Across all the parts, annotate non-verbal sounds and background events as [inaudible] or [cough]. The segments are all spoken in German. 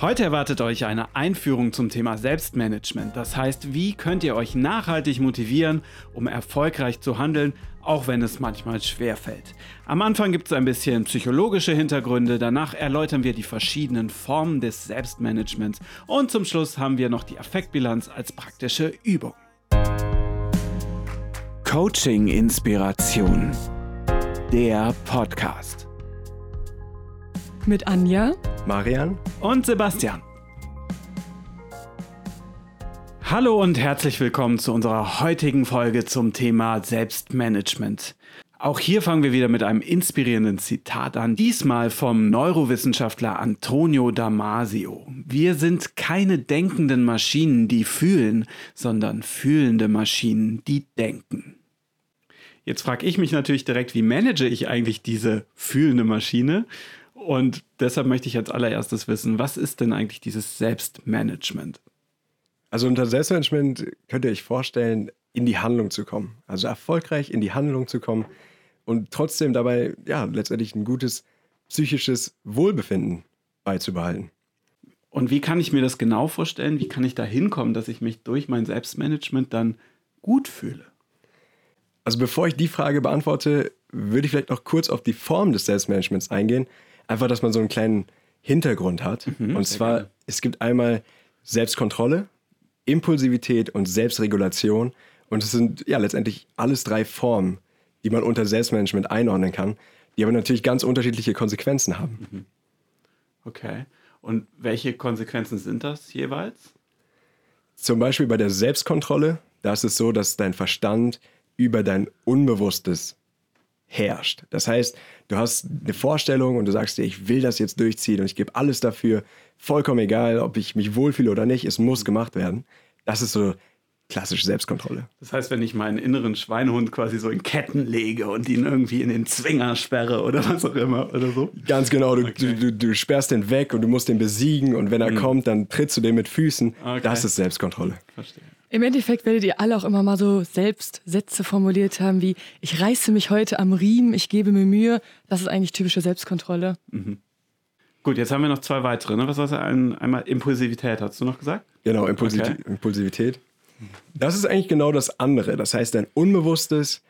Heute erwartet euch eine Einführung zum Thema Selbstmanagement. Das heißt, wie könnt ihr euch nachhaltig motivieren, um erfolgreich zu handeln, auch wenn es manchmal schwer fällt. Am Anfang gibt es ein bisschen psychologische Hintergründe, danach erläutern wir die verschiedenen Formen des Selbstmanagements und zum Schluss haben wir noch die Affektbilanz als praktische Übung. Coaching Inspiration. Der Podcast. Mit Anja Marian und Sebastian. Hallo und herzlich willkommen zu unserer heutigen Folge zum Thema Selbstmanagement. Auch hier fangen wir wieder mit einem inspirierenden Zitat an, diesmal vom Neurowissenschaftler Antonio Damasio. Wir sind keine denkenden Maschinen, die fühlen, sondern fühlende Maschinen, die denken. Jetzt frage ich mich natürlich direkt, wie manage ich eigentlich diese fühlende Maschine? Und deshalb möchte ich als allererstes wissen, was ist denn eigentlich dieses Selbstmanagement? Also unter Selbstmanagement könnt ihr euch vorstellen, in die Handlung zu kommen. Also erfolgreich in die Handlung zu kommen und trotzdem dabei, ja, letztendlich ein gutes psychisches Wohlbefinden beizubehalten. Und wie kann ich mir das genau vorstellen? Wie kann ich da hinkommen, dass ich mich durch mein Selbstmanagement dann gut fühle? Also bevor ich die Frage beantworte, würde ich vielleicht noch kurz auf die Form des Selbstmanagements eingehen, einfach, dass man so einen kleinen Hintergrund hat. Mhm, und zwar, gerne. es gibt einmal Selbstkontrolle, Impulsivität und Selbstregulation. Und es sind ja letztendlich alles drei Formen, die man unter Selbstmanagement einordnen kann, die aber natürlich ganz unterschiedliche Konsequenzen haben. Mhm. Okay. Und welche Konsequenzen sind das jeweils? Zum Beispiel bei der Selbstkontrolle, da ist es so, dass dein Verstand über dein Unbewusstes herrscht. Das heißt, du hast eine Vorstellung und du sagst dir, ich will das jetzt durchziehen und ich gebe alles dafür, vollkommen egal, ob ich mich wohlfühle oder nicht, es muss gemacht werden. Das ist so klassische Selbstkontrolle. Das heißt, wenn ich meinen inneren Schweinehund quasi so in Ketten lege und ihn irgendwie in den Zwinger sperre oder was auch immer oder so? Ganz genau, du, okay. du, du, sperrst den weg und du musst den besiegen und wenn er mhm. kommt, dann trittst du den mit Füßen. Okay. Das ist Selbstkontrolle. Verstehe. Im Endeffekt werdet ihr alle auch immer mal so selbst Sätze formuliert haben wie, ich reiße mich heute am Riemen, ich gebe mir Mühe. Das ist eigentlich typische Selbstkontrolle. Mhm. Gut, jetzt haben wir noch zwei weitere. Ne? Was war es? Ein, einmal Impulsivität, hast du noch gesagt? Genau, Impulsi okay. Impulsivität. Das ist eigentlich genau das andere. Das heißt, dein Unbewusstes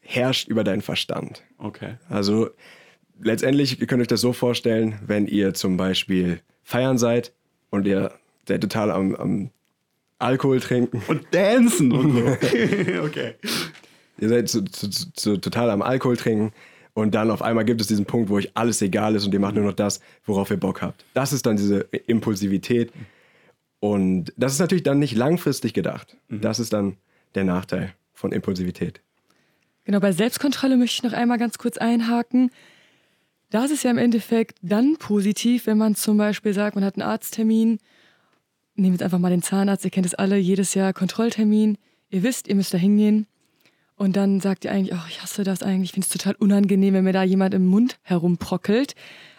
herrscht über deinen Verstand. Okay. Also letztendlich, ihr könnt euch das so vorstellen, wenn ihr zum Beispiel feiern seid und ihr seid total am, am Alkohol trinken. Und dancen und so. [laughs] [laughs] okay. Ihr seid so, so, so, total am Alkohol trinken und dann auf einmal gibt es diesen Punkt, wo euch alles egal ist und ihr macht nur noch das, worauf ihr Bock habt. Das ist dann diese Impulsivität. Und das ist natürlich dann nicht langfristig gedacht. Mhm. Das ist dann der Nachteil von Impulsivität. Genau, bei Selbstkontrolle möchte ich noch einmal ganz kurz einhaken. Das ist ja im Endeffekt dann positiv, wenn man zum Beispiel sagt, man hat einen Arzttermin Nehmt jetzt einfach mal den Zahnarzt, ihr kennt es alle, jedes Jahr Kontrolltermin. Ihr wisst, ihr müsst da hingehen. Und dann sagt ihr eigentlich, oh, ich hasse das eigentlich, ich finde es total unangenehm, wenn mir da jemand im Mund herumprockelt.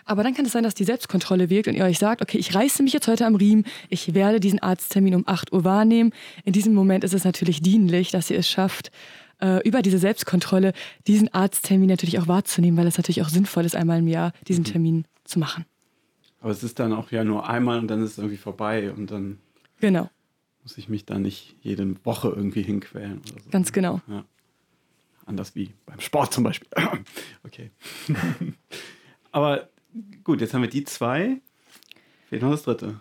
Aber dann kann es sein, dass die Selbstkontrolle wirkt und ihr euch sagt, okay, ich reiße mich jetzt heute am Riemen, ich werde diesen Arzttermin um 8 Uhr wahrnehmen. In diesem Moment ist es natürlich dienlich, dass ihr es schafft, äh, über diese Selbstkontrolle diesen Arzttermin natürlich auch wahrzunehmen, weil es natürlich auch sinnvoll ist, einmal im Jahr diesen mhm. Termin zu machen. Aber es ist dann auch ja nur einmal und dann ist es irgendwie vorbei und dann genau. muss ich mich da nicht jede Woche irgendwie hinquälen. Oder so. Ganz genau. Ja. Anders wie beim Sport zum Beispiel. [clears throat] okay. [laughs] Aber gut, jetzt haben wir die zwei. Fehlt noch das dritte.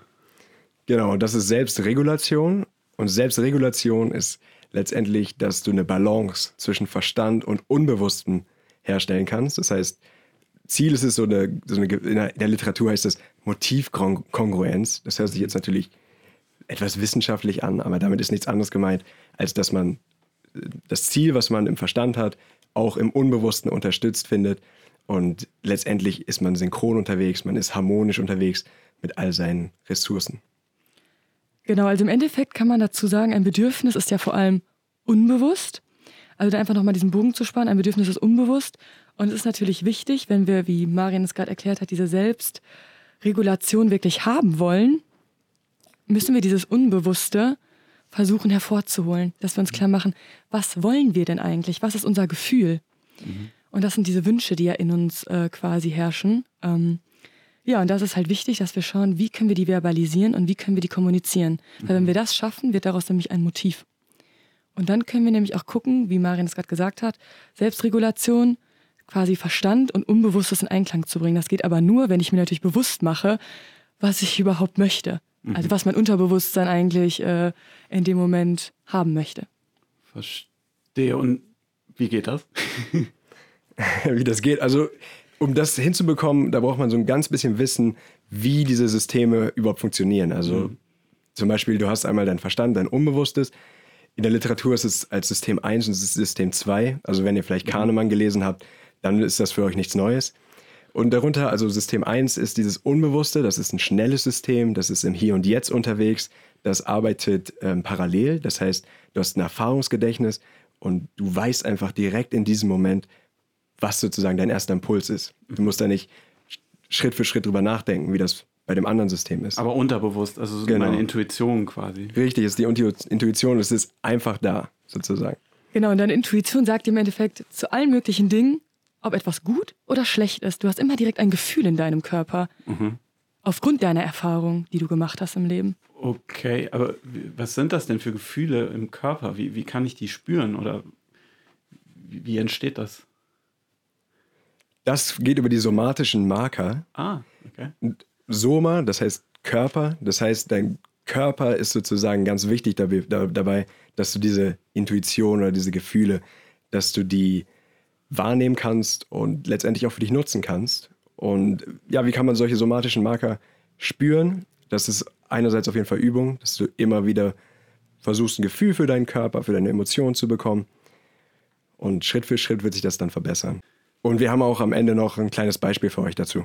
Genau, das ist Selbstregulation. Und Selbstregulation ist letztendlich, dass du eine Balance zwischen Verstand und Unbewussten herstellen kannst. Das heißt, Ziel ist es so eine, so eine in der Literatur heißt das Motivkongruenz. Das hört sich jetzt natürlich etwas wissenschaftlich an, aber damit ist nichts anderes gemeint, als dass man das Ziel, was man im Verstand hat, auch im Unbewussten unterstützt findet. Und letztendlich ist man synchron unterwegs, man ist harmonisch unterwegs mit all seinen Ressourcen. Genau, also im Endeffekt kann man dazu sagen, ein Bedürfnis ist ja vor allem unbewusst. Also da einfach nochmal diesen Bogen zu spannen, ein Bedürfnis ist unbewusst und es ist natürlich wichtig, wenn wir, wie Marian es gerade erklärt hat, diese Selbstregulation wirklich haben wollen, müssen wir dieses Unbewusste versuchen hervorzuholen, dass wir uns klar machen, was wollen wir denn eigentlich? Was ist unser Gefühl? Mhm. Und das sind diese Wünsche, die ja in uns äh, quasi herrschen. Ähm, Ja, und das ist halt wichtig, dass wir schauen, wie können wir die verbalisieren und wie können wir die kommunizieren. Mhm. Weil wenn wir das schaffen, wird daraus nämlich ein Motiv. Und dann können wir nämlich auch gucken, wie Marian es gerade gesagt hat, Selbstregulation, quasi Verstand und Unbewusstes in Einklang zu bringen. Das geht aber nur, wenn ich mir natürlich bewusst mache, was ich überhaupt möchte. Mhm. Also was mein Unterbewusstsein eigentlich äh, in dem Moment haben möchte. Verstehe. Und wie geht das? [laughs] wie das geht? Also um das hinzubekommen, da braucht man so ein ganz bisschen Wissen, wie diese Systeme überhaupt funktionieren. Also mhm. zum Beispiel, du hast einmal dein Verstand, dein Unbewusstes. In der Literatur ist es als System 1 und System 2. Also wenn ihr vielleicht mhm. Kahnemann gelesen habt, dann ist das für euch nichts Neues. Und darunter, also System 1 ist dieses Unbewusste, das ist ein schnelles System, das ist im Hier und Jetzt unterwegs, das arbeitet ähm, parallel, das heißt, du hast ein Erfahrungsgedächtnis und du weißt einfach direkt in diesem Moment, was sozusagen dein erster Impuls ist. Du musst da nicht Schritt für Schritt drüber nachdenken, wie das bei dem anderen System ist. Aber unterbewusst, also so genau. meine Intuition quasi. Richtig, ist die Intuition, es ist einfach da, sozusagen. Genau, und deine Intuition sagt im Endeffekt zu allen möglichen Dingen, ob etwas gut oder schlecht ist. Du hast immer direkt ein Gefühl in deinem Körper. Mhm. Aufgrund deiner Erfahrung, die du gemacht hast im Leben. Okay, aber was sind das denn für Gefühle im Körper? Wie, wie kann ich die spüren oder wie, wie entsteht das? Das geht über die somatischen Marker. Ah, okay. Soma, das heißt Körper, das heißt, dein Körper ist sozusagen ganz wichtig dabei, dass du diese Intuition oder diese Gefühle, dass du die wahrnehmen kannst und letztendlich auch für dich nutzen kannst. Und ja, wie kann man solche somatischen Marker spüren? Das ist einerseits auf jeden Fall Übung, dass du immer wieder versuchst, ein Gefühl für deinen Körper, für deine Emotionen zu bekommen. Und Schritt für Schritt wird sich das dann verbessern. Und wir haben auch am Ende noch ein kleines Beispiel für euch dazu.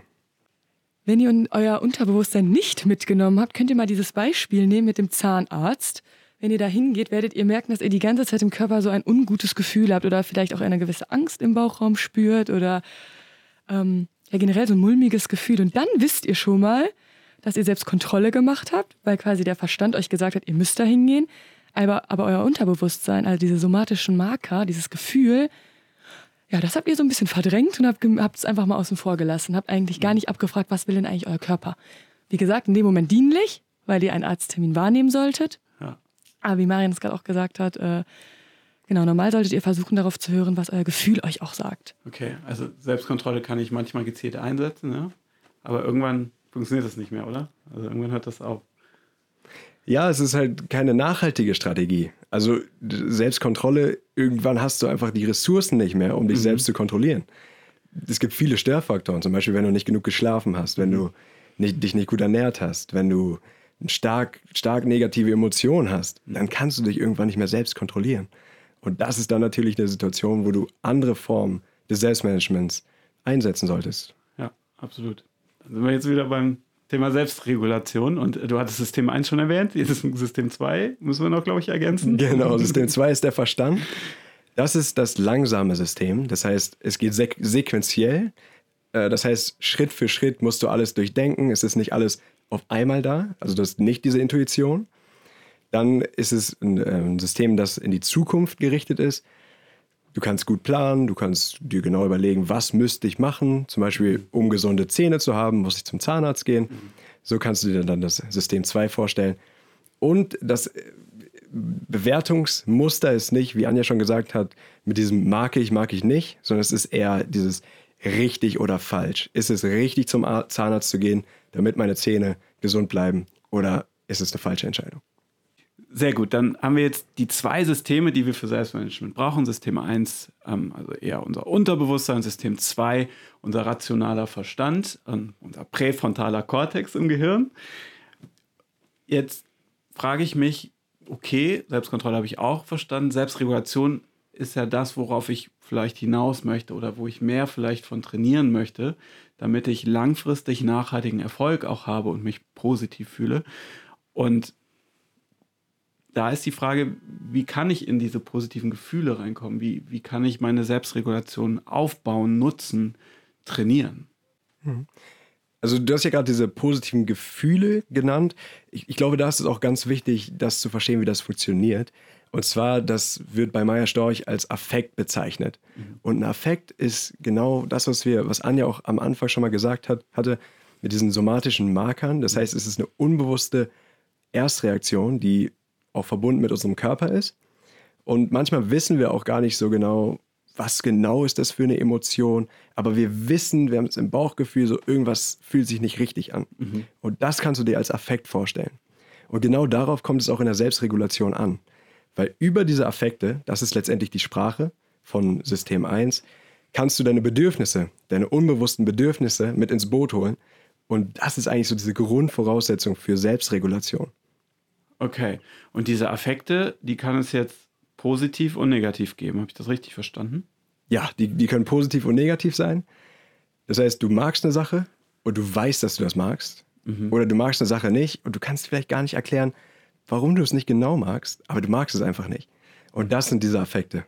Wenn ihr euer Unterbewusstsein nicht mitgenommen habt, könnt ihr mal dieses Beispiel nehmen mit dem Zahnarzt wenn ihr da hingeht, werdet ihr merken, dass ihr die ganze Zeit im Körper so ein ungutes Gefühl habt oder vielleicht auch eine gewisse Angst im Bauchraum spürt oder ähm, ja generell so ein mulmiges Gefühl. Und dann wisst ihr schon mal, dass ihr selbst Kontrolle gemacht habt, weil quasi der Verstand euch gesagt hat, ihr müsst da hingehen. Aber, aber euer Unterbewusstsein, also diese somatischen Marker, dieses Gefühl, ja, das habt ihr so ein bisschen verdrängt und habt es einfach mal außen vor gelassen. Habt eigentlich gar nicht abgefragt, was will denn eigentlich euer Körper. Wie gesagt, in dem Moment dienlich, weil ihr einen Arzttermin wahrnehmen solltet. Aber wie Marian es gerade auch gesagt hat, äh, genau, normal solltet ihr versuchen, darauf zu hören, was euer Gefühl euch auch sagt. Okay, also Selbstkontrolle kann ich manchmal gezielt einsetzen, ne? aber irgendwann funktioniert das nicht mehr, oder? Also irgendwann hört das auf. Ja, es ist halt keine nachhaltige Strategie. Also Selbstkontrolle, irgendwann hast du einfach die Ressourcen nicht mehr, um dich mhm. selbst zu kontrollieren. Es gibt viele Störfaktoren, zum Beispiel, wenn du nicht genug geschlafen hast, wenn du nicht, dich nicht gut ernährt hast, wenn du stark, stark negative Emotionen hast, dann kannst du dich irgendwann nicht mehr selbst kontrollieren. Und das ist dann natürlich eine Situation, wo du andere Formen des Selbstmanagements einsetzen solltest. Ja, absolut. Dann sind wir jetzt wieder beim Thema Selbstregulation und du hattest System 1 schon erwähnt, jetzt ist System 2, müssen wir noch, glaube ich, ergänzen. [laughs] Genau, [laughs] System 2 ist der Verstand. Das ist das langsame System, das heißt, es geht sequenziell. Äh, das heißt, Schritt für Schritt musst du alles durchdenken. Es ist nicht alles auf einmal da, also du hast nicht diese Intuition. Dann ist es ein, äh, ein System, das in die Zukunft gerichtet ist. Du kannst gut planen, du kannst dir genau überlegen, was müsste ich machen, zum Beispiel um gesunde Zähne zu haben, muss ich zum Zahnarzt gehen. So kannst du dir dann das System 2 vorstellen. Und das äh, Bewertungsmuster ist nicht, wie Anja schon gesagt hat, mit diesem mag ich, mag ich nicht, sondern es ist eher dieses richtig oder falsch. Ist es richtig, zum Zahnarzt zu gehen? Damit meine Zähne gesund bleiben? Oder ist es eine falsche Entscheidung? Sehr gut, dann haben wir jetzt die zwei Systeme, die wir für Selbstmanagement brauchen. System 1, ähm, also eher unser Unterbewusstsein, System 2, unser rationaler Verstand, ähm, unser präfrontaler Kortex im Gehirn. Jetzt frage ich mich, okay, Selbstkontrolle habe ich auch verstanden, Selbstregulation ist ja das, worauf ich vielleicht hinaus möchte oder wo ich mehr vielleicht von trainieren möchte damit ich langfristig nachhaltigen Erfolg auch habe und mich positiv fühle. Und da ist die Frage, wie kann ich in diese positiven Gefühle reinkommen? Wie, wie kann ich meine Selbstregulation aufbauen, nutzen, trainieren? Mhm. Also du hast ja gerade diese positiven Gefühle genannt. Ich, ich, glaube, da ist es auch ganz wichtig, das zu verstehen, wie das funktioniert. Und zwar, das wird bei Meier Storch als Affekt bezeichnet. Mhm. Und ein Affekt ist genau das, was wir, was Anja auch am Anfang schon mal gesagt hat, hatte. mit diesen somatischen Markern. Das heißt, es ist eine unbewusste Erstreaktion, die auch verbunden mit unserem Körper ist. Und manchmal wissen wir auch gar nicht so genau, was genau ist das für eine Emotion. Aber wir wissen, wir haben es im Bauchgefühl, so irgendwas fühlt sich nicht richtig an. Mhm. Und das kannst du dir als Affekt vorstellen. Und genau darauf kommt es auch in der Selbstregulation an. Weil über diese Affekte, das ist letztendlich die Sprache von System 1, kannst du deine Bedürfnisse, deine unbewussten Bedürfnisse mit ins Boot holen. Und das ist eigentlich so diese Grundvoraussetzung für Selbstregulation. Okay. Und diese Affekte, die kann es jetzt positiv und negativ geben. Habe ich das richtig verstanden? Ja, die, die können positiv und negativ sein. Das heißt, du magst eine Sache und du weißt, dass du das magst. Mhm. Oder du magst eine Sache nicht und du kannst vielleicht gar nicht erklären, warum du es nicht genau magst, aber du magst es einfach nicht. Und das sind diese Affekte.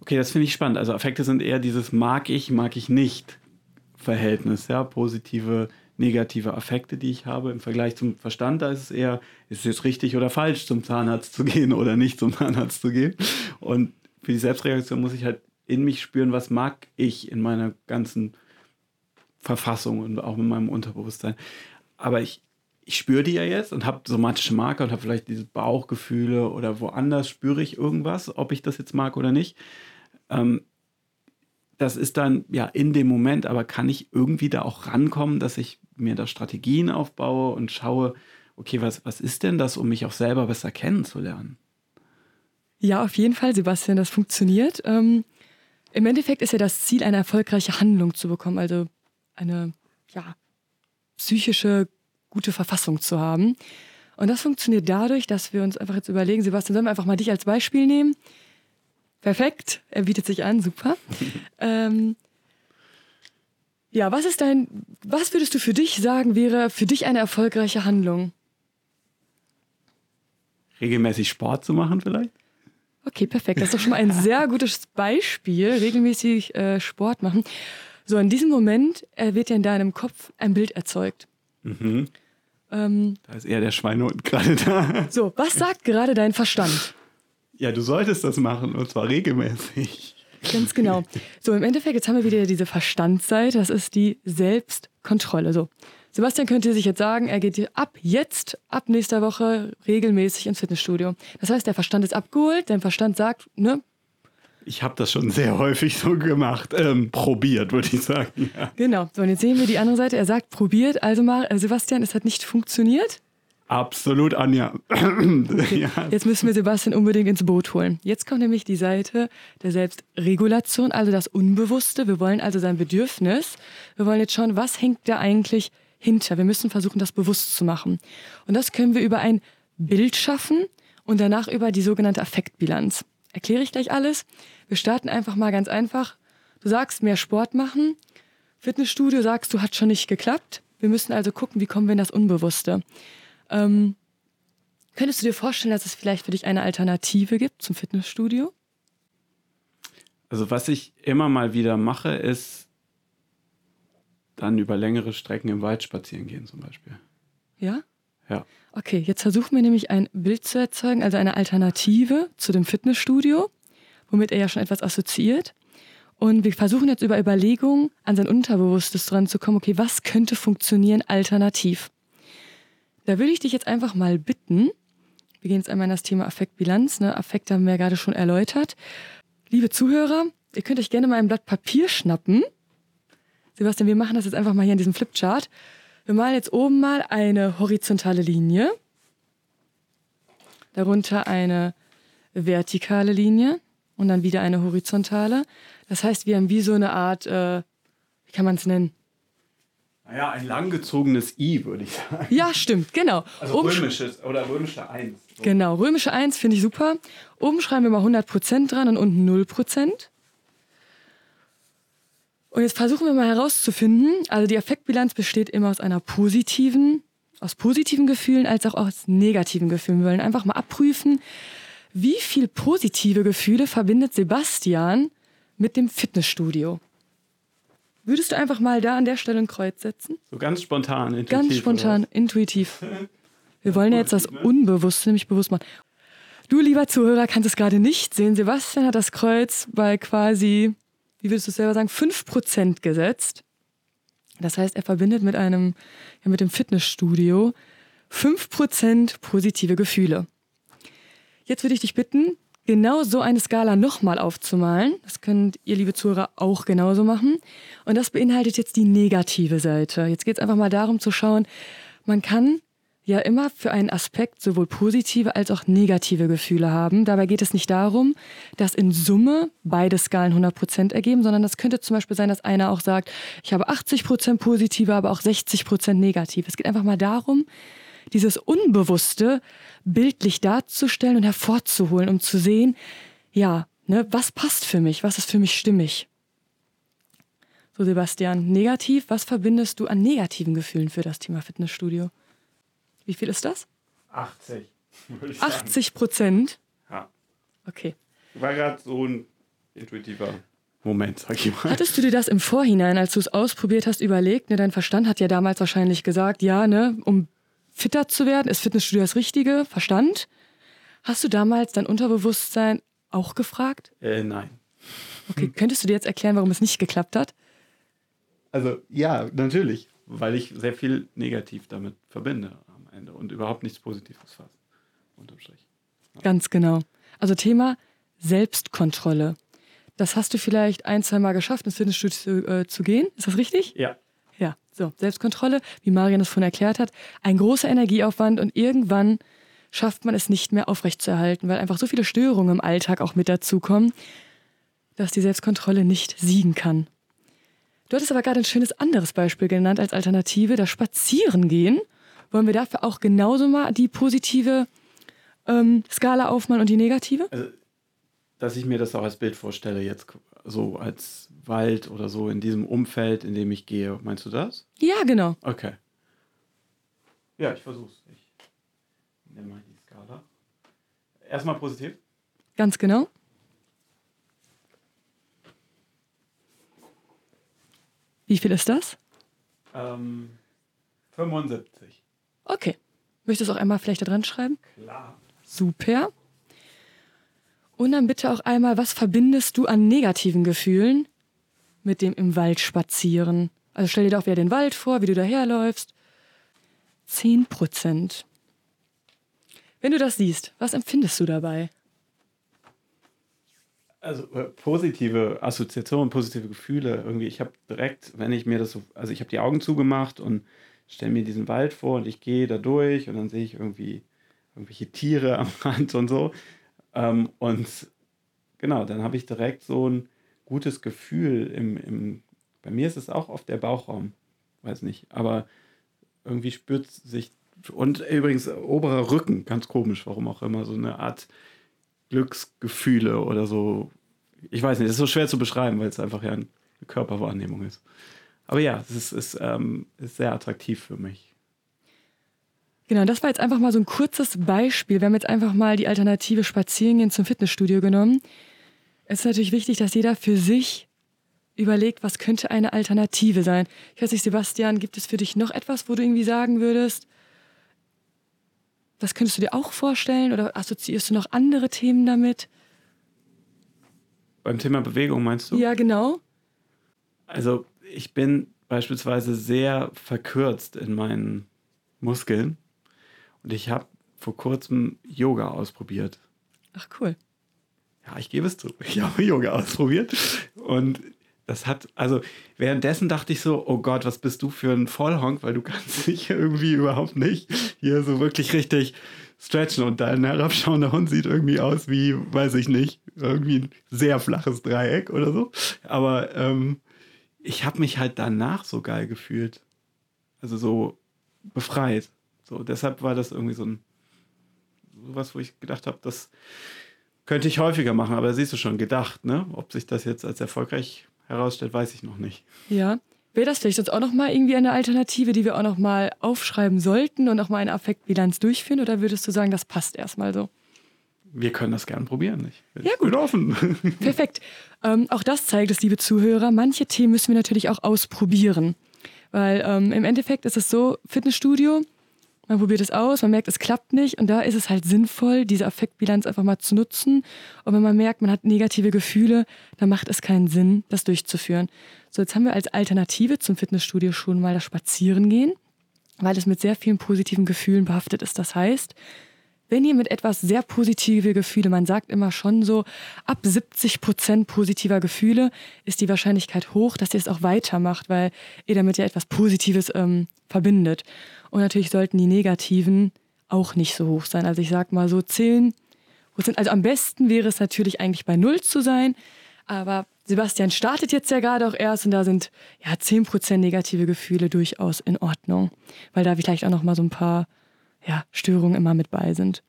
Okay, das finde ich spannend. Also Affekte sind eher dieses mag ich, mag ich nicht Verhältnis, ja, positive negative Affekte, die ich habe. Im Vergleich zum Verstand, da ist es eher, ist es jetzt richtig oder falsch, zum Zahnarzt zu gehen oder nicht zum Zahnarzt zu gehen. Und für die Selbstreaktion muss ich halt in mich spüren, was mag ich in meiner ganzen Verfassung und auch in meinem Unterbewusstsein. Aber ich, ich spüre die ja jetzt und habe somatische Marker und habe vielleicht diese Bauchgefühle oder woanders spüre ich irgendwas, ob ich das jetzt mag oder nicht. Ähm, das ist dann ja in dem Moment, aber kann ich irgendwie da auch rankommen, dass ich mir da Strategien aufbaue und schaue, okay, was, was ist denn das, um mich auch selber besser kennenzulernen? Ja, auf jeden Fall, Sebastian, das funktioniert. Ähm, Im Endeffekt ist ja das Ziel, eine erfolgreiche Handlung zu bekommen, also eine ja, psychische, gute Verfassung zu haben. Und das funktioniert dadurch, dass wir uns einfach jetzt überlegen, Sebastian, sollen wir einfach mal dich als Beispiel nehmen? Perfekt, er bietet sich an, super. [laughs] ähm, ja, was ist dein, was würdest du für dich sagen, wäre für dich eine erfolgreiche Handlung? Regelmäßig Sport zu machen vielleicht? Okay, perfekt. Das ist doch schon mal ein [laughs] sehr gutes Beispiel. Regelmäßig äh, Sport machen. So, in diesem Moment äh, wird ja in deinem Kopf ein Bild erzeugt. Mhm. Ähm, da ist eher der Schweinehund gerade da. So, was sagt gerade dein Verstand? Ja, du solltest das machen und zwar regelmäßig. Ganz genau. So, im Endeffekt, jetzt haben wir wieder diese Verstandsseite, das ist die Selbstkontrolle. So, Sebastian könnte sich jetzt sagen, er geht ab jetzt, ab nächster Woche regelmäßig ins Fitnessstudio. Das heißt, der Verstand ist abgeholt, dein Verstand sagt, ne? Ich habe das schon sehr häufig so gemacht. Ähm, probiert, würde ich sagen. Ja. Genau. So, und jetzt sehen wir die andere Seite. Er sagt, probiert. Also mal, äh, Sebastian, es hat nicht funktioniert. Absolut, Anja. [clears throat] Okay. ja. Jetzt müssen wir Sebastian unbedingt ins Boot holen. Jetzt kommt nämlich die Seite der Selbstregulation, also das Unbewusste. Wir wollen also sein Bedürfnis. Wir wollen jetzt schauen, was hängt da eigentlich hinter. Wir müssen versuchen, das bewusst zu machen. Und das können wir über ein Bild schaffen und danach über die sogenannte Affektbilanz. Erkläre ich gleich alles. Wir starten einfach mal ganz einfach. Du sagst, mehr Sport machen. Fitnessstudio sagst du, hat schon nicht geklappt. Wir müssen also gucken, wie kommen wir in das Unbewusste. Ähm, könntest du dir vorstellen, dass es vielleicht für dich eine Alternative gibt zum Fitnessstudio? Also was ich immer mal wieder mache, ist dann über längere Strecken im Wald spazieren gehen zum Beispiel. Ja? Ja. Okay, jetzt versuchen wir nämlich ein Bild zu erzeugen, also eine Alternative zu dem Fitnessstudio, womit er ja schon etwas assoziiert. Und wir versuchen jetzt über Überlegungen an sein Unterbewusstes dran zu kommen, okay, was könnte funktionieren alternativ? Da würde ich dich jetzt einfach mal bitten, wir gehen jetzt einmal in das Thema Affektbilanz. Ne? Affekte haben wir ja gerade schon erläutert. Liebe Zuhörer, ihr könnt euch gerne mal ein Blatt Papier schnappen. Sebastian, wir machen das jetzt einfach mal hier in diesem Flipchart. Wir malen jetzt oben mal eine horizontale Linie, darunter eine vertikale Linie und dann wieder eine horizontale. Das heißt, wir haben wie so eine Art, äh, wie kann man es nennen? Naja, ein langgezogenes I, würde ich sagen. Ja, stimmt, genau. Also Oben römisches oder römische 1. So. Genau, römische 1 finde ich super. Oben schreiben wir mal 100% dran und unten 0%. Und jetzt versuchen wir mal herauszufinden, also die Affektbilanz besteht immer aus einer positiven, aus positiven Gefühlen als auch aus negativen Gefühlen. Wir wollen einfach mal abprüfen, wie viel positive Gefühle verbindet Sebastian mit dem Fitnessstudio. Würdest du einfach mal da an der Stelle ein Kreuz setzen? So ganz spontan, intuitiv. Ganz spontan, intuitiv. [laughs] Wir wollen ja jetzt das Unbewusste nämlich bewusst machen. Du, lieber Zuhörer, kannst es gerade nicht sehen. Sebastian hat das Kreuz bei quasi, wie würdest du es selber sagen, 5% gesetzt. Das heißt, er verbindet mit einem, ja, mit dem Fitnessstudio 5% positive Gefühle. Jetzt würde ich dich bitten, genau so eine Skala nochmal aufzumalen. Das könnt ihr, liebe Zuhörer, auch genauso machen. Und das beinhaltet jetzt die negative Seite. Jetzt geht es einfach mal darum zu schauen, man kann ja immer für einen Aspekt sowohl positive als auch negative Gefühle haben. Dabei geht es nicht darum, dass in Summe beide Skalen 100 Prozent ergeben, sondern das könnte zum Beispiel sein, dass einer auch sagt, ich habe 80 Prozent positive, aber auch 60 Prozent negativ. Es geht einfach mal darum, dieses Unbewusste bildlich darzustellen und hervorzuholen, um zu sehen, ja, ne, was passt für mich, was ist für mich stimmig. So, Sebastian, negativ, was verbindest du an negativen Gefühlen für das Thema Fitnessstudio? Wie viel ist das? 80. 80 Prozent? Ja. Okay. War gerade so ein intuitiver Moment, sag ich mal. Hattest du dir das im Vorhinein, als du es ausprobiert hast, überlegt? Ne, dein Verstand hat ja damals wahrscheinlich gesagt, ja, ne, um fitter zu werden, ist Fitnessstudio das Richtige. Verstand? Hast du damals dein Unterbewusstsein auch gefragt? Äh, nein. Okay, könntest du dir jetzt erklären, warum es nicht geklappt hat? Also ja, natürlich, weil ich sehr viel negativ damit verbinde Ende und überhaupt nichts Positives fast. Unterm Strich. Ganz genau. Also Thema Selbstkontrolle. Das hast du vielleicht ein, zwei Mal geschafft, ins Fitnessstudio zu, äh, zu gehen. Ist das richtig? Ja. Ja, so, Selbstkontrolle, wie Marian es vorhin erklärt hat, ein großer Energieaufwand und irgendwann schafft man es nicht mehr aufrechtzuerhalten, weil einfach so viele Störungen im Alltag auch mit dazukommen, dass die Selbstkontrolle nicht siegen kann. Du hattest aber gerade ein schönes anderes Beispiel genannt als Alternative, das Spazierengehen. Wollen wir dafür auch genauso mal die positive ähm, Skala aufmalen und die negative? Also, dass ich mir das auch als Bild vorstelle, jetzt so als Wald oder so in diesem Umfeld, in dem ich gehe. Meinst du das? Ja, genau. Okay. Ja, ich versuch's. Ich nehme mal die Skala. Erstmal positiv. Ganz genau. Wie viel ist das? Ähm, 75. Okay. Möchtest du es auch einmal vielleicht da dran schreiben? Klar. Super. Und dann bitte auch einmal, was verbindest du an negativen Gefühlen mit dem im Wald spazieren? Also stell dir doch wieder den Wald vor, wie du daherläufst. 10 Prozent. Wenn du das siehst, was empfindest du dabei? Also äh, positive Assoziationen, positive Gefühle. Irgendwie, ich habe direkt, wenn ich mir das so, also ich habe die Augen zugemacht und stelle mir diesen Wald vor und ich gehe da durch und dann sehe ich irgendwie irgendwelche Tiere am [laughs] Rand und so. Ähm, und genau, dann habe ich direkt so ein gutes Gefühl im, im, bei mir ist es auch oft der Bauchraum, weiß nicht, aber irgendwie spürt sich, und übrigens oberer Rücken, ganz komisch, warum auch immer, so eine Art Glücksgefühle oder so. Ich weiß nicht, das ist so schwer zu beschreiben, weil es einfach ja eine Körperwahrnehmung ist. Aber ja, es ist, ist, ähm, ist sehr attraktiv für mich. Genau, das war jetzt einfach mal so ein kurzes Beispiel. Wir haben jetzt einfach mal die Alternative Spazierengehen zum Fitnessstudio genommen. Es ist natürlich wichtig, dass jeder für sich überlegt, was könnte eine Alternative sein. Ich weiß nicht, Sebastian, gibt es für dich noch etwas, wo du irgendwie sagen würdest, das könntest du dir auch vorstellen oder assoziierst du noch andere Themen damit? Beim Thema Bewegung meinst du? Ja, genau. Also ich bin beispielsweise sehr verkürzt in meinen Muskeln und ich habe vor kurzem Yoga ausprobiert. Ach cool. Ja, ich gebe es zu. Ich habe Yoga ausprobiert und das hat, also währenddessen dachte ich so, oh Gott, was bist du für ein Vollhonk, weil du kannst [laughs] dich irgendwie überhaupt nicht hier so wirklich richtig stretchen und dein herabschauender Hund sieht irgendwie aus wie, weiß ich nicht, irgendwie ein sehr flaches Dreieck oder so. Aber ähm, ich habe mich halt danach so geil gefühlt. Also so befreit. So, deshalb war das irgendwie so ein sowas, wo ich gedacht habe, das könnte ich häufiger machen, aber siehst du schon, gedacht, ne? Ob sich das jetzt als erfolgreich herausstellt, weiß ich noch nicht. Ja. Wäre das vielleicht jetzt auch noch mal irgendwie eine Alternative, die wir auch noch mal aufschreiben sollten und noch mal eine Affektbilanz durchführen? Oder würdest du sagen, das passt erstmal so? Wir können das gern probieren. Ich Ja, gut. bin offen. [laughs] Perfekt. Ähm, auch das zeigt es, liebe Zuhörer. Manche Themen müssen wir natürlich auch ausprobieren. Weil ähm, im Endeffekt ist es so, Fitnessstudio man probiert es aus, man merkt, es klappt nicht und da ist es halt sinnvoll, diese Affektbilanz einfach mal zu nutzen. Und wenn man merkt, man hat negative Gefühle, dann macht es keinen Sinn, das durchzuführen. So, jetzt haben wir als Alternative zum Fitnessstudio schon mal das Spazierengehen, weil es mit sehr vielen positiven Gefühlen behaftet ist. Das heißt, wenn ihr mit etwas sehr positive Gefühle, man sagt immer schon so, ab 70 Prozent positiver Gefühle ist die Wahrscheinlichkeit hoch, dass ihr es auch weitermacht, weil ihr damit ja etwas Positives ähm, verbindet. Und natürlich sollten die negativen auch nicht so hoch sein. Also ich sag mal so 10 Prozent. Also am besten wäre es natürlich eigentlich bei Null zu sein. Aber Sebastian startet jetzt ja gerade auch erst und da sind ja 10 Prozent negative Gefühle durchaus in Ordnung. Weil da vielleicht auch noch mal so ein paar ja, Störungen immer mit bei sind.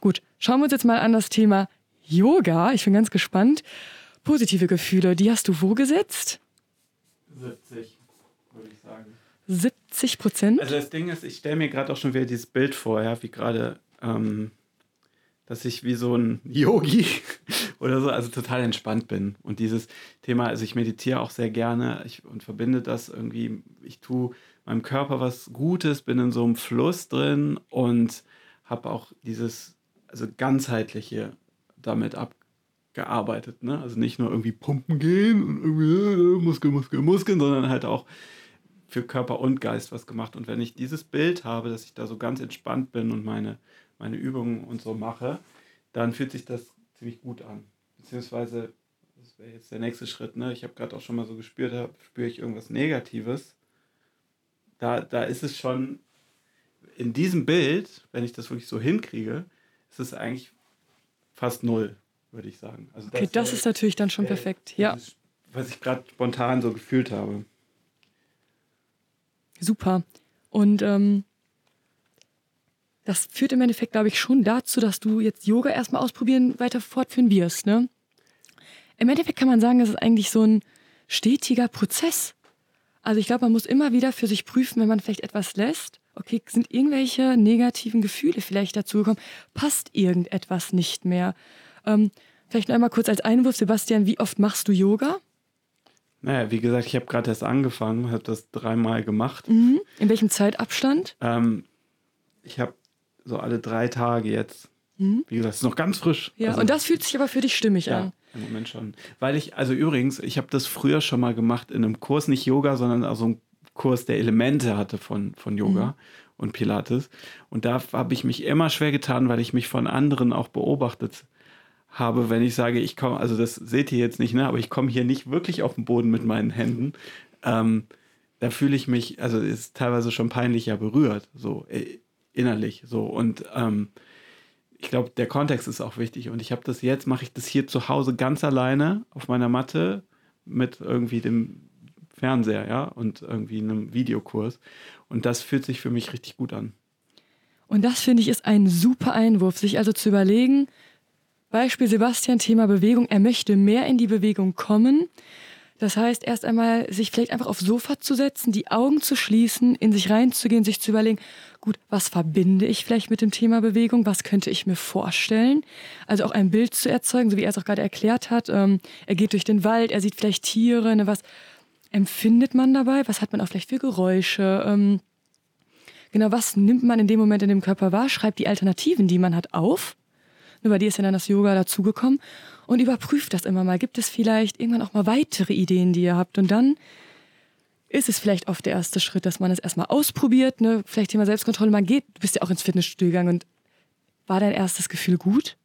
Gut, schauen wir uns jetzt mal an das Thema Yoga. Ich bin ganz gespannt. Positive Gefühle, die hast du wo gesetzt? 70, würde ich sagen. 70 Prozent? Also das Ding ist, ich stelle mir gerade auch schon wieder dieses Bild vor, ja, wie gerade, ähm, dass ich wie so ein Yogi [laughs] oder so, also total entspannt bin. Und dieses Thema, also ich meditiere auch sehr gerne ich, und verbinde das irgendwie, ich tue meinem Körper was Gutes, bin in so einem Fluss drin und habe auch dieses, also ganzheitliche damit abgearbeitet. Ne? Also nicht nur irgendwie pumpen gehen und irgendwie äh, Muskel, Muskel, Muskeln, sondern halt auch für Körper und Geist was gemacht. Und wenn ich dieses Bild habe, dass ich da so ganz entspannt bin und meine, meine Übungen und so mache, dann fühlt sich das ziemlich gut an. Beziehungsweise, das wäre jetzt der nächste Schritt, ne? Ich habe gerade auch schon mal so gespürt, spüre ich irgendwas Negatives da, da ist es schon in diesem Bild, wenn ich das wirklich so hinkriege, ist es eigentlich fast null, würde ich sagen. Also okay, das, das ist natürlich dann schon perfekt, ja. Ist, was ich gerade spontan so gefühlt habe. Super. Und ähm, das führt im Endeffekt, glaube ich, schon dazu, dass du jetzt Yoga erstmal ausprobieren, weiter fortführen wirst. Ne? Im Endeffekt kann man sagen, das ist eigentlich so ein stetiger Prozess. Also ich glaube, man muss immer wieder für sich prüfen, wenn man vielleicht etwas lässt. Okay, sind irgendwelche negativen Gefühle vielleicht dazugekommen? Passt irgendetwas nicht mehr? Ähm, vielleicht noch einmal kurz als Einwurf, Sebastian, wie oft machst du Yoga? Naja, wie gesagt, ich habe gerade erst angefangen, habe das dreimal gemacht. Mhm. In welchem Zeitabstand? Ähm, ich habe so alle drei Tage jetzt. Mhm. Wie gesagt, es ist noch ganz frisch. Ja, also, und das fühlt sich aber für dich stimmig ja. an. Im Moment schon. Weil ich, also übrigens, ich habe das früher schon mal gemacht in einem Kurs, nicht Yoga, sondern also ein Kurs, der Elemente hatte von, von Yoga mhm. und Pilates. Und da habe ich mich immer schwer getan, weil ich mich von anderen auch beobachtet habe, wenn ich sage, ich komme, also das seht ihr jetzt nicht, ne, aber ich komme hier nicht wirklich auf den Boden mit meinen Händen. Ähm, da fühle ich mich, also ist teilweise schon peinlich ja berührt, so äh, innerlich, so und ähm, ich glaube, der Kontext ist auch wichtig. Und ich habe das jetzt, mache ich das hier zu Hause ganz alleine auf meiner Matte mit irgendwie dem Fernseher, ja, und irgendwie einem Videokurs. Und das fühlt sich für mich richtig gut an. Und das finde ich ist ein super Einwurf, sich also zu überlegen, Beispiel Sebastian, Thema Bewegung, er möchte mehr in die Bewegung kommen. Das heißt, erst einmal sich vielleicht einfach aufs Sofa zu setzen, die Augen zu schließen, in sich reinzugehen, sich zu überlegen, gut, was verbinde ich vielleicht mit dem Thema Bewegung? Was könnte ich mir vorstellen? Also auch ein Bild zu erzeugen, so wie er es auch gerade erklärt hat. Ähm, er geht durch den Wald, er sieht vielleicht Tiere, ne, was empfindet man dabei? Was hat man auch vielleicht für Geräusche? Ähm, genau, was nimmt man in dem Moment in dem Körper wahr? Schreibt die Alternativen, die man hat, auf. Über die ist ja dann das Yoga dazugekommen. Und überprüft das immer mal. Gibt es vielleicht irgendwann auch mal weitere Ideen, die ihr habt? Und dann ist es vielleicht oft der erste Schritt, dass man es erstmal ausprobiert, ne? vielleicht Thema Selbstkontrolle, man geht, du bist ja auch ins Fitnessstudio gegangen und war dein erstes Gefühl gut?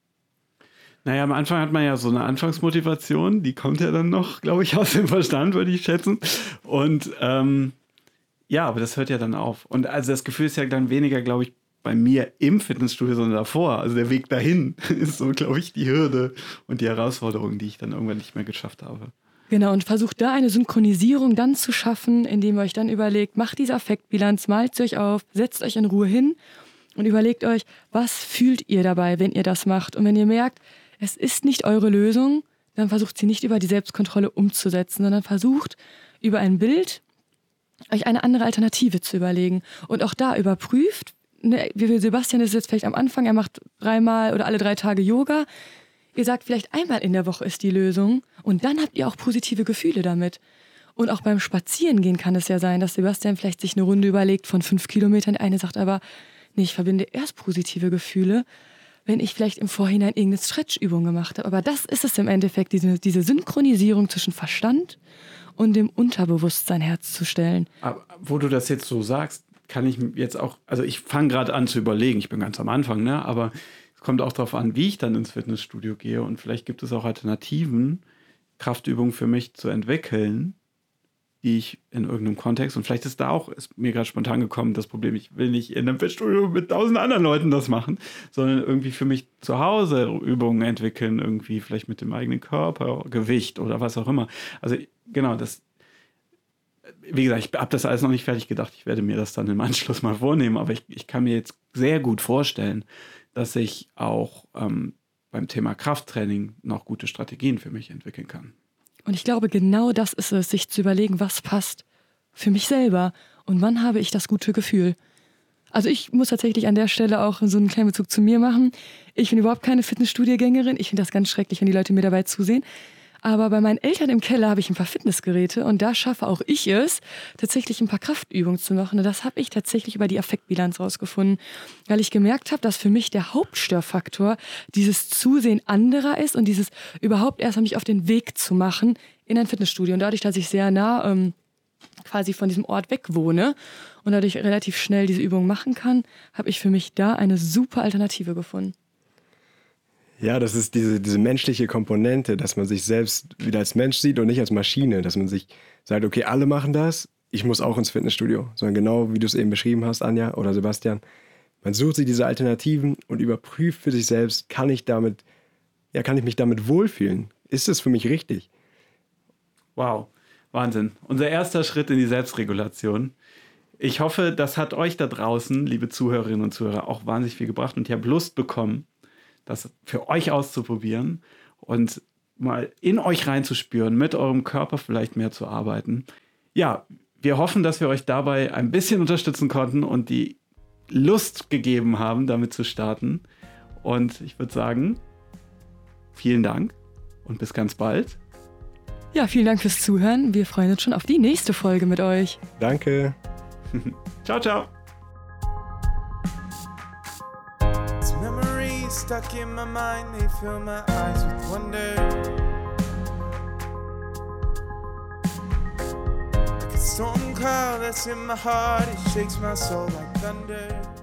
Naja, am Anfang hat man ja so eine Anfangsmotivation, die kommt ja dann noch, glaube ich, [laughs] aus dem Verstand, würde ich schätzen. Und ähm, ja, aber das hört ja dann auf. Und also das Gefühl ist ja dann weniger, glaube ich, bei mir im Fitnessstudio, sondern davor. Also der Weg dahin [laughs] ist so, glaube ich, die Hürde und die Herausforderung, die ich dann irgendwann nicht mehr geschafft habe. Genau, und versucht da eine Synchronisierung dann zu schaffen, indem ihr euch dann überlegt, macht diese Affektbilanz, malt sie euch auf, setzt euch in Ruhe hin und überlegt euch, was fühlt ihr dabei, wenn ihr das macht. Und wenn ihr merkt, es ist nicht eure Lösung, dann versucht sie nicht über die Selbstkontrolle umzusetzen, sondern versucht über ein Bild euch eine andere Alternative zu überlegen. Und auch da überprüft, ne, wie Sebastian ist jetzt vielleicht am Anfang, er macht dreimal oder alle drei Tage Yoga. Ihr sagt vielleicht einmal in der Woche ist die Lösung und dann habt ihr auch positive Gefühle damit. Und auch beim Spazierengehen kann es ja sein, dass Sebastian vielleicht sich eine Runde überlegt von fünf Kilometern. Eine sagt aber, Nee, ich verbinde erst positive Gefühle, wenn ich vielleicht im Vorhinein irgendeine Stretchübung gemacht habe. Aber das ist es im Endeffekt, diese, diese Synchronisierung zwischen Verstand und dem Unterbewusstsein herzustellen. Aber wo du das jetzt so sagst, kann ich jetzt auch, also ich fange gerade an zu überlegen, ich bin ganz am Anfang, ne? aber es kommt auch darauf an, wie ich dann ins Fitnessstudio gehe und vielleicht gibt es auch Alternativen, Kraftübungen für mich zu entwickeln, die ich in irgendeinem Kontext, und vielleicht ist da auch, ist mir gerade spontan gekommen, das Problem, ich will nicht in einem Fitnessstudio mit tausend anderen Leuten das machen, sondern irgendwie für mich zu Hause Übungen entwickeln, irgendwie vielleicht mit dem eigenen Körpergewicht oder was auch immer. Also genau, das, wie gesagt, ich habe das alles noch nicht fertig gedacht. Ich werde mir das dann im Anschluss mal vornehmen, aber ich, ich kann mir jetzt sehr gut vorstellen, dass ich auch ähm, beim Thema Krafttraining noch gute Strategien für mich entwickeln kann. Und ich glaube, genau das ist es, sich zu überlegen, was passt für mich selber und wann habe ich das gute Gefühl. Also ich muss tatsächlich an der Stelle auch so einen kleinen Bezug zu mir machen. Ich bin überhaupt keine Fitnessstudiegängerin. Ich finde das ganz schrecklich, wenn die Leute mir dabei zusehen. Aber bei meinen Eltern im Keller habe ich ein paar Fitnessgeräte und da schaffe auch ich es, tatsächlich ein paar Kraftübungen zu machen. Und das habe ich tatsächlich über die Affektbilanz rausgefunden, weil ich gemerkt habe, dass für mich der Hauptstörfaktor dieses Zusehen anderer ist und dieses überhaupt erst mich auf den Weg zu machen in ein Fitnessstudio. Und dadurch, dass ich sehr nah ähm, quasi von diesem Ort weg wohne und dadurch relativ schnell diese Übung machen kann, habe ich für mich da eine super Alternative gefunden. Ja, das ist diese, diese menschliche Komponente, dass man sich selbst wieder als Mensch sieht und nicht als Maschine, dass man sich sagt, okay, alle machen das, ich muss auch ins Fitnessstudio, sondern genau wie du es eben beschrieben hast, Anja oder Sebastian, man sucht sich diese Alternativen und überprüft für sich selbst, kann ich damit, ja, kann ich mich damit wohlfühlen? Ist es für mich richtig? Wow, Wahnsinn. Unser erster Schritt in die Selbstregulation. Ich hoffe, das hat euch da draußen, liebe Zuhörerinnen und Zuhörer, auch wahnsinnig viel gebracht und ihr habt Lust bekommen, das für euch auszuprobieren und mal in euch reinzuspüren, mit eurem Körper vielleicht mehr zu arbeiten. Ja, wir hoffen, dass wir euch dabei ein bisschen unterstützen konnten und die Lust gegeben haben, damit zu starten. Und ich würde sagen, vielen Dank und bis ganz bald. Ja, vielen Dank fürs Zuhören. Wir freuen uns schon auf die nächste Folge mit euch. Danke. [laughs] ciao, ciao. Stuck in my mind, they fill my eyes with wonder. Like a storm cloud that's in my heart, it shakes my soul like thunder.